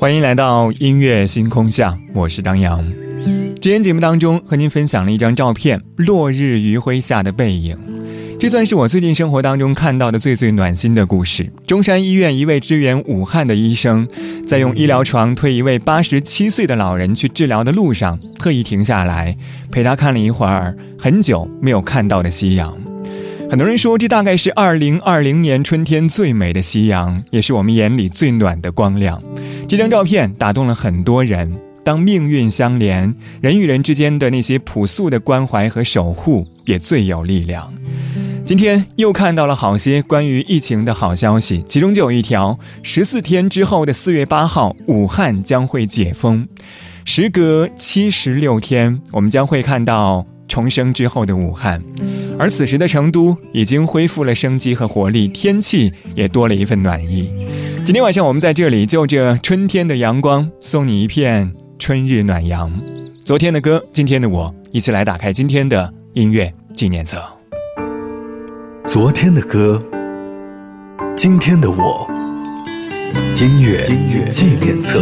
欢迎来到音乐星空下，我是张扬。之前节目当中和您分享了一张照片，落日余晖下的背影。这算是我最近生活当中看到的最最暖心的故事。中山医院一位支援武汉的医生，在用医疗床推一位八十七岁的老人去治疗的路上，特意停下来陪他看了一会儿很久没有看到的夕阳。很多人说，这大概是二零二零年春天最美的夕阳，也是我们眼里最暖的光亮。这张照片打动了很多人。当命运相连，人与人之间的那些朴素的关怀和守护，也最有力量。今天又看到了好些关于疫情的好消息，其中就有一条：十四天之后的四月八号，武汉将会解封。时隔七十六天，我们将会看到重生之后的武汉。而此时的成都已经恢复了生机和活力，天气也多了一份暖意。今天晚上我们在这里就着春天的阳光，送你一片春日暖阳。昨天的歌，今天的我，一起来打开今天的音乐纪念册。昨天的歌，今天的我，音乐音乐纪念册。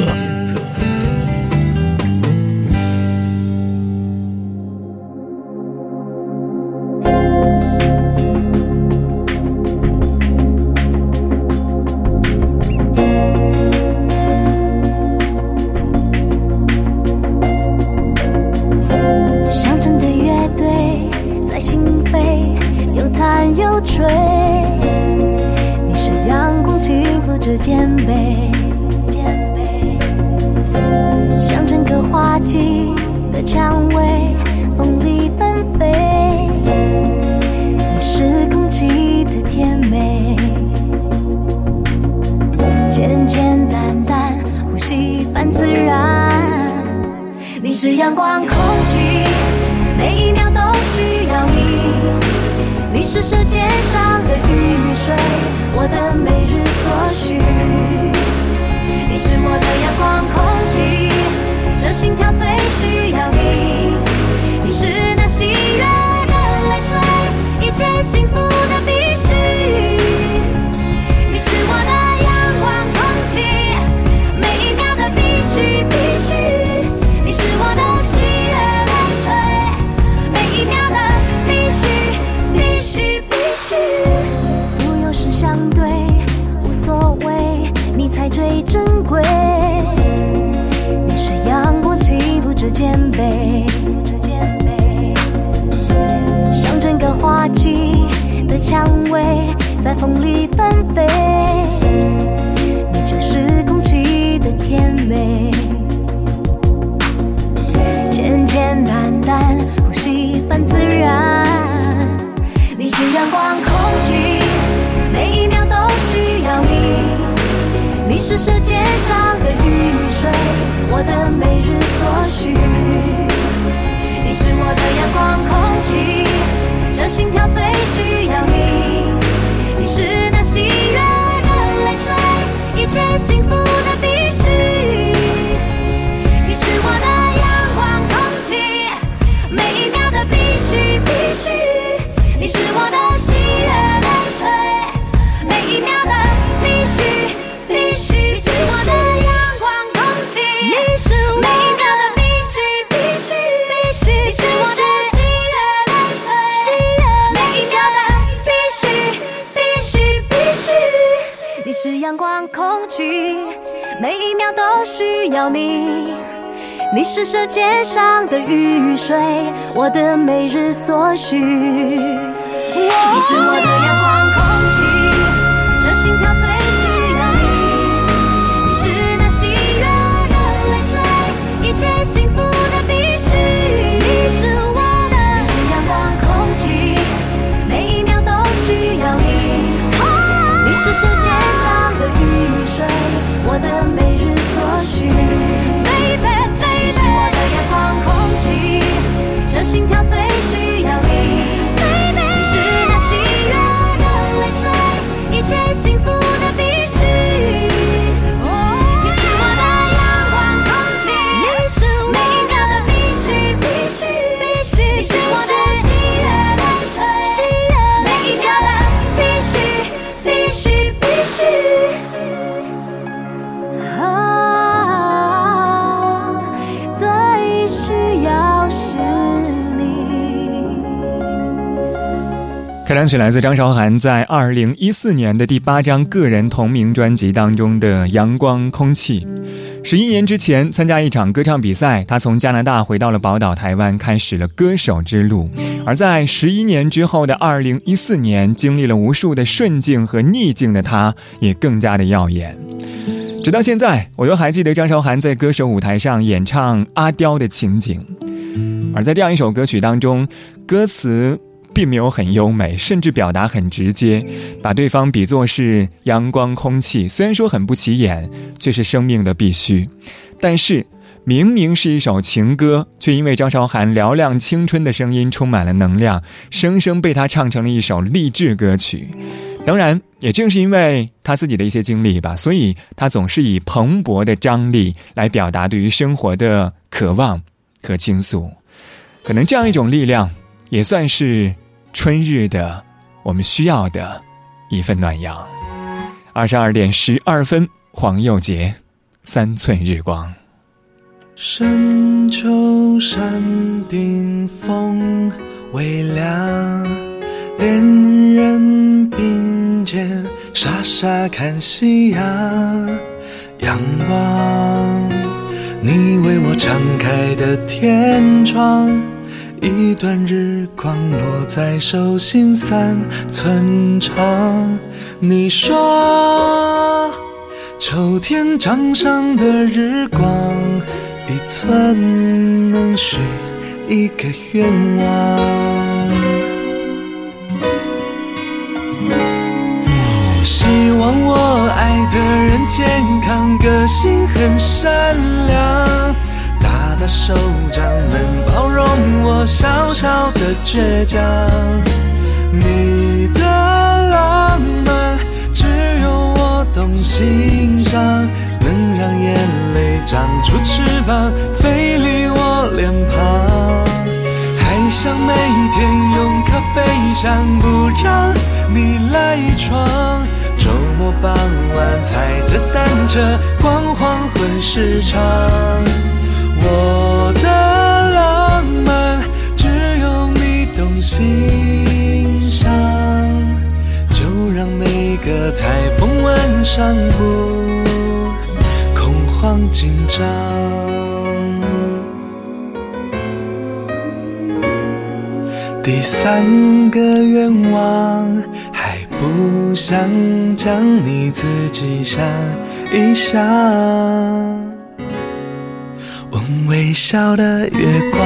空气，每一秒都需要你。你是世界上的雨水，我的每日所需。你是我的阳光，空气，这心跳最需要你。你是那喜悦的泪水，一切幸福蔷薇在风里纷飞，你就是空气的甜美，简简单单呼吸般自然，你是阳光空气，每一秒都需要你。你是世界上的雨水，我的每日所需。你是我的阳光空气，一秒都需要你。你是世界上的雨水，我的每日所需。你是我的阳光，空气，这心跳最需要你。你是那喜悦的泪水，一切幸福的必须。你是我的，你是阳光，空气，每一秒都需要你。你是世界上。的每日。阳光空气，心跳。开场曲来自张韶涵在二零一四年的第八张个人同名专辑当中的《阳光空气》。十一年之前参加一场歌唱比赛，他从加拿大回到了宝岛台湾，开始了歌手之路。而在十一年之后的二零一四年，经历了无数的顺境和逆境的他，也更加的耀眼。直到现在，我都还记得张韶涵在歌手舞台上演唱《阿刁》的情景。而在这样一首歌曲当中，歌词。并没有很优美，甚至表达很直接，把对方比作是阳光空气。虽然说很不起眼，却是生命的必须。但是，明明是一首情歌，却因为张韶涵嘹亮青春的声音充满了能量，生生被他唱成了一首励志歌曲。当然，也正是因为他自己的一些经历吧，所以他总是以蓬勃的张力来表达对于生活的渴望和倾诉。可能这样一种力量，也算是。春日的，我们需要的一份暖阳。二十二点十二分，黄又杰，三寸日光。深秋山顶风微凉，恋人并肩傻傻看夕阳。仰望你为我敞开的天窗。一段日光落在手心三寸长。你说，秋天掌上的日光，一寸能许一个愿望。希望我爱的人健康，个性很善良。的手掌能包容我小小的倔强，你的浪漫只有我懂欣赏，能让眼泪长出翅膀飞离我脸庞，还想每天用咖啡香不让你赖床，周末傍晚踩着单车逛黄昏市场。我的浪漫只有你懂欣赏，就让每个台风晚上不恐慌紧张。第三个愿望，还不想将你自己想一想。微笑的月光，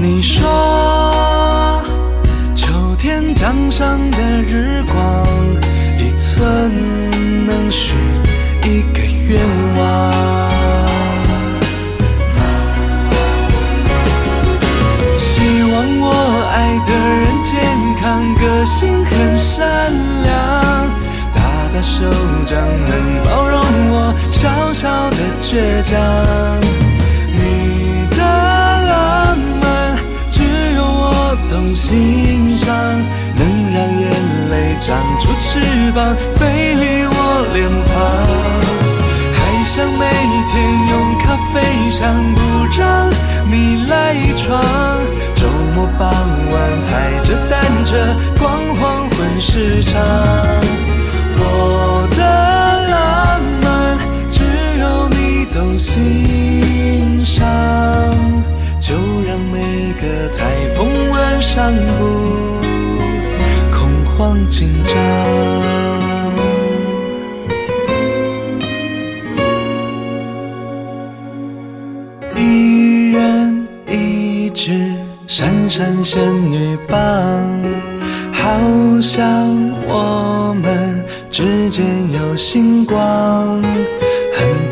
你说秋天掌上的日光，一寸能许一个愿望。手掌能包容我小小的倔强。你的浪漫只有我懂欣赏，能让眼泪长出翅膀飞离我脸庞。还想每天用咖啡香不让你赖床。周末傍晚踩着单车逛黄昏市场，我的有你懂欣赏，就让每个台风晚上不恐慌紧张。一人一只闪闪仙女棒，好像我们之间有星光，很，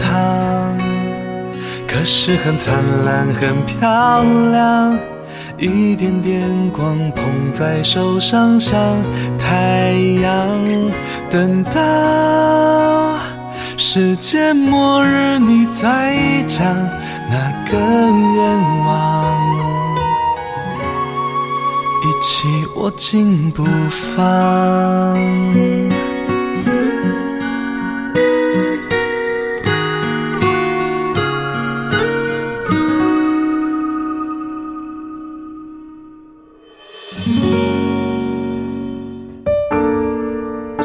是很灿烂，很漂亮。一点点光碰在手上，像太阳。等到世界末日，你再讲那个愿望。一起握紧不放。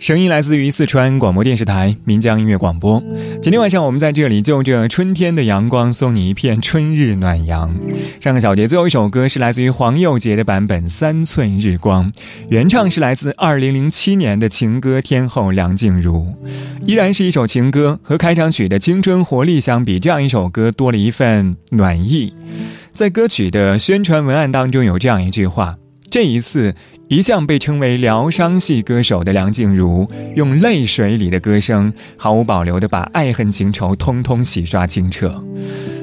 声音来自于四川广播电视台岷江音乐广播。今天晚上我们在这里就着春天的阳光，送你一片春日暖阳。上个小节最后一首歌是来自于黄佑杰的版本《三寸日光》，原唱是来自2007年的情歌天后梁静茹。依然是一首情歌，和开场曲的青春活力相比，这样一首歌多了一份暖意。在歌曲的宣传文案当中有这样一句话。这一次，一向被称为疗伤系歌手的梁静茹，用泪水里的歌声，毫无保留地把爱恨情仇通通洗刷清澈。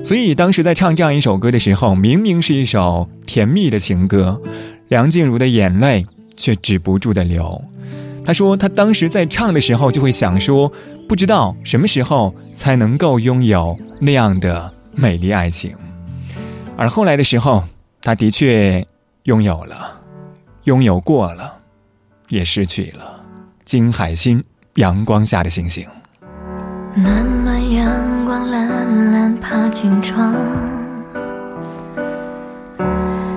所以，当时在唱这样一首歌的时候，明明是一首甜蜜的情歌，梁静茹的眼泪却止不住的流。她说，她当时在唱的时候，就会想说，不知道什么时候才能够拥有那样的美丽爱情。而后来的时候，她的确拥有了。拥有过了，也失去了。金海心，阳光下的星星。暖暖阳光，懒懒爬进窗，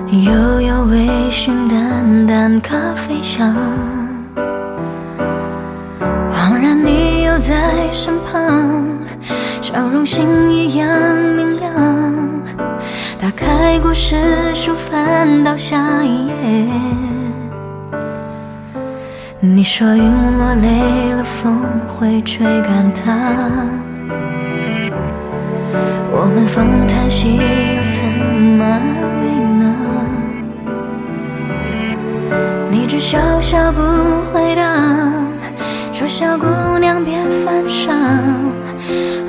悠悠微醺，淡淡咖啡香。恍然你又在身旁，笑容星一样明亮。打开故事书，翻到下一页。你说云落累了，风会吹干它。我们风叹息，又怎么安慰呢？你只笑笑不回答，说小姑娘别犯傻。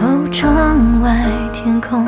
哦，窗外天空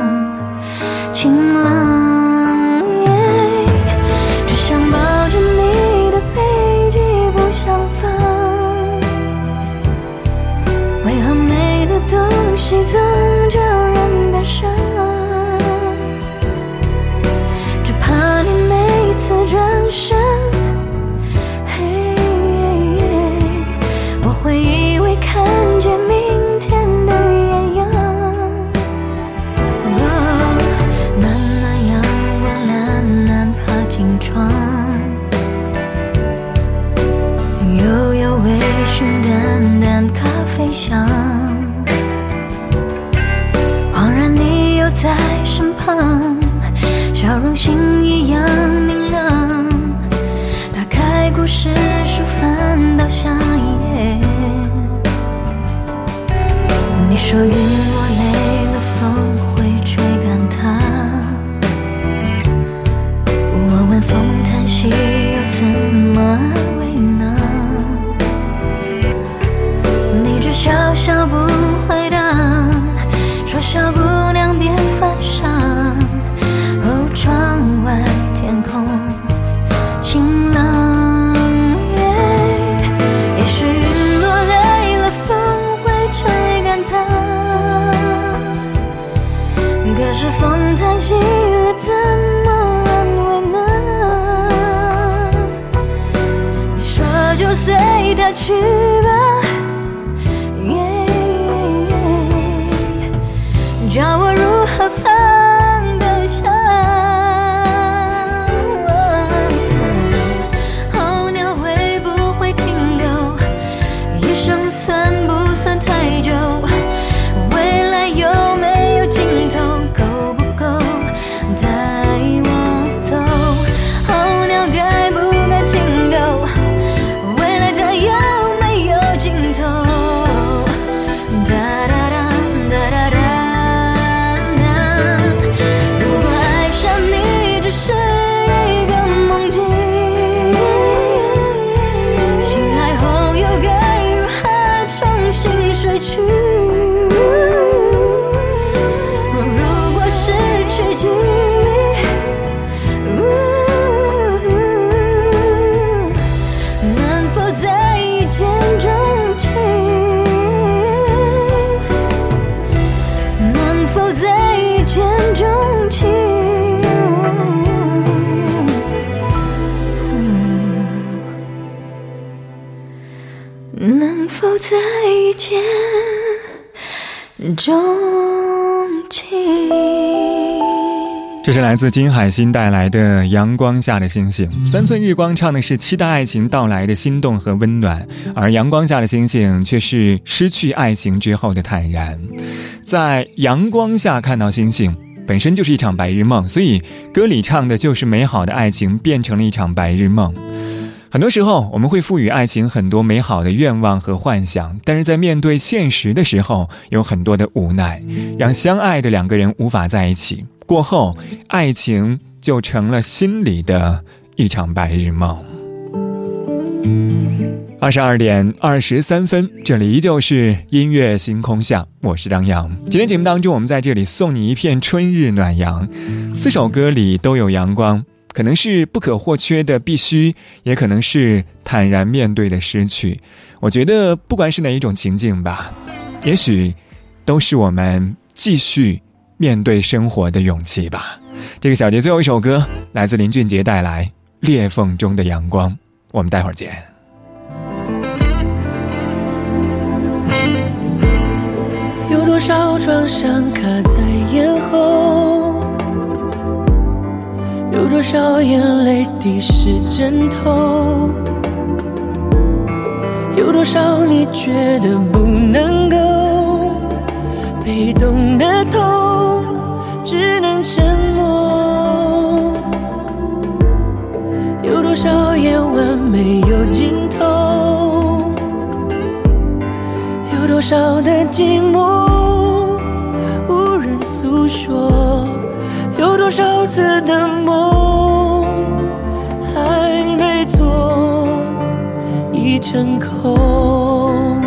如果失去记忆，能否再一见钟情？能否再一见钟情？能否再一见。钟情？这是来自金海心带来的《阳光下的星星》。三寸日光唱的是期待爱情到来的心动和温暖，而《阳光下的星星》却是失去爱情之后的坦然。在阳光下看到星星，本身就是一场白日梦，所以歌里唱的就是美好的爱情变成了一场白日梦。很多时候，我们会赋予爱情很多美好的愿望和幻想，但是在面对现实的时候，有很多的无奈，让相爱的两个人无法在一起。过后，爱情就成了心里的一场白日梦。二十二点二十三分，这里依旧是音乐星空下，我是张扬。今天节目当中，我们在这里送你一片春日暖阳，四首歌里都有阳光。可能是不可或缺的必须，也可能是坦然面对的失去。我觉得不管是哪一种情境吧，也许都是我们继续面对生活的勇气吧。这个小节最后一首歌来自林俊杰带来《裂缝中的阳光》，我们待会儿见。有多少创伤卡在咽喉？有多少眼泪滴湿枕头？有多少你觉得不能够？被动的痛，只能沉默。有多少夜晚没有尽头？有多少的寂寞成空。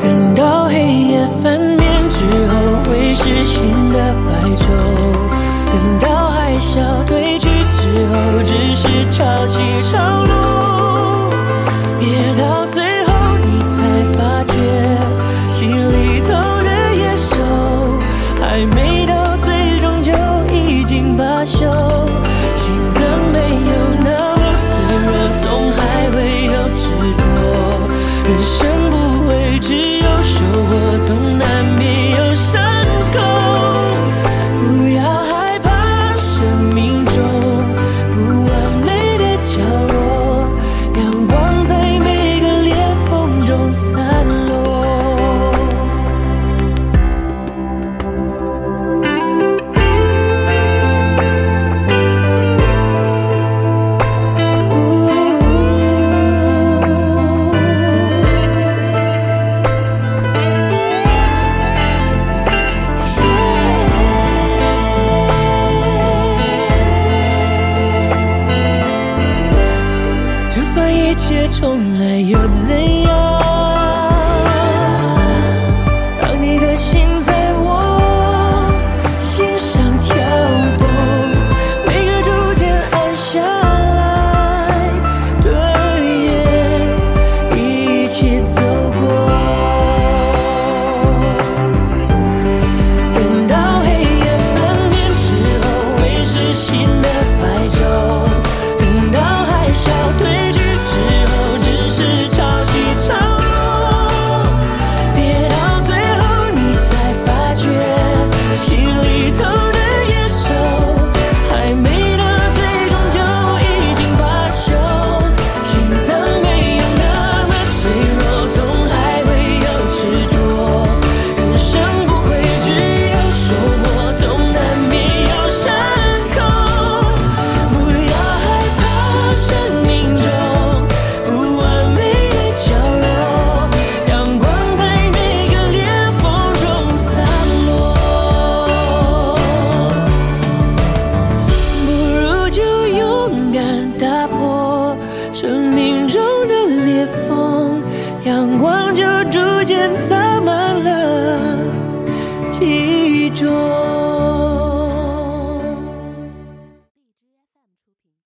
等到黑夜翻面之后，会是新的白昼；等到海啸退去之后，只是潮起潮落。